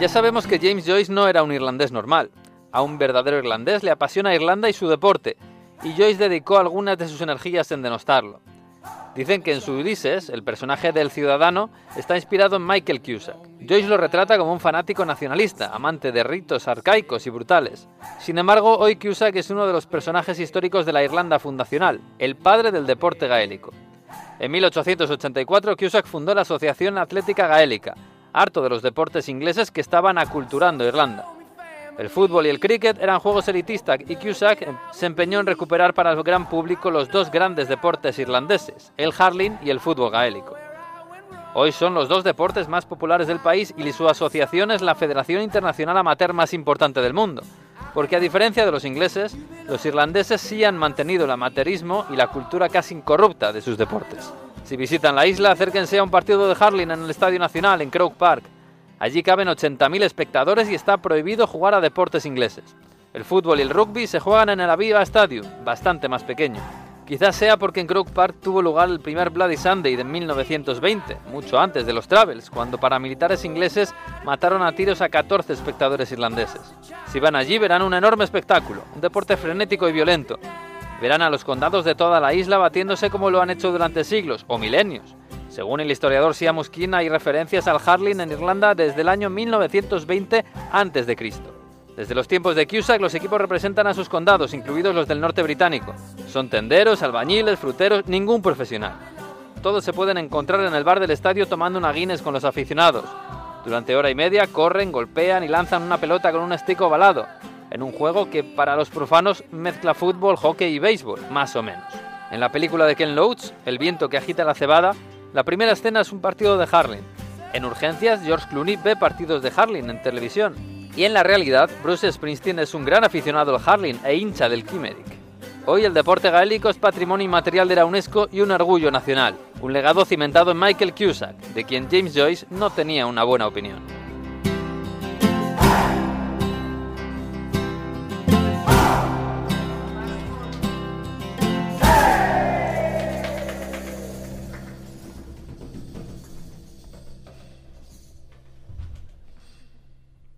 Ya sabemos que James Joyce no era un irlandés normal. A un verdadero irlandés le apasiona Irlanda y su deporte, y Joyce dedicó algunas de sus energías en denostarlo. Dicen que en su Ulises, el personaje del ciudadano está inspirado en Michael Cusack. Joyce lo retrata como un fanático nacionalista, amante de ritos arcaicos y brutales. Sin embargo, hoy Cusack es uno de los personajes históricos de la Irlanda fundacional, el padre del deporte gaélico. En 1884, Cusack fundó la Asociación Atlética Gaélica, harto de los deportes ingleses que estaban aculturando Irlanda. El fútbol y el cricket eran juegos elitistas y Cusack se empeñó en recuperar para el gran público los dos grandes deportes irlandeses, el hurling y el fútbol gaélico. Hoy son los dos deportes más populares del país y su asociación es la Federación Internacional Amateur más importante del mundo, porque a diferencia de los ingleses, los irlandeses sí han mantenido el amateurismo y la cultura casi incorrupta de sus deportes. Si visitan la isla, acérquense a un partido de hurling en el Estadio Nacional en Croke Park Allí caben 80.000 espectadores y está prohibido jugar a deportes ingleses. El fútbol y el rugby se juegan en el Aviva Stadium, bastante más pequeño. Quizás sea porque en Croke Park tuvo lugar el primer Bloody Sunday de 1920, mucho antes de los Travels, cuando paramilitares ingleses mataron a tiros a 14 espectadores irlandeses. Si van allí verán un enorme espectáculo, un deporte frenético y violento. Verán a los condados de toda la isla batiéndose como lo han hecho durante siglos o milenios. Según el historiador Siamus King, hay referencias al hurling en Irlanda desde el año 1920 a.C. Desde los tiempos de Cusack, los equipos representan a sus condados, incluidos los del norte británico. Son tenderos, albañiles, fruteros, ningún profesional. Todos se pueden encontrar en el bar del estadio tomando una Guinness con los aficionados. Durante hora y media corren, golpean y lanzan una pelota con un stick ovalado, en un juego que para los profanos mezcla fútbol, hockey y béisbol, más o menos. En la película de Ken Loach, El viento que agita la cebada, la primera escena es un partido de Harling. En urgencias, George Clooney ve partidos de Harling en televisión. Y en la realidad, Bruce Springsteen es un gran aficionado al Harling e hincha del Kimerick. Hoy el deporte gaélico es patrimonio inmaterial de la UNESCO y un orgullo nacional, un legado cimentado en Michael Cusack, de quien James Joyce no tenía una buena opinión.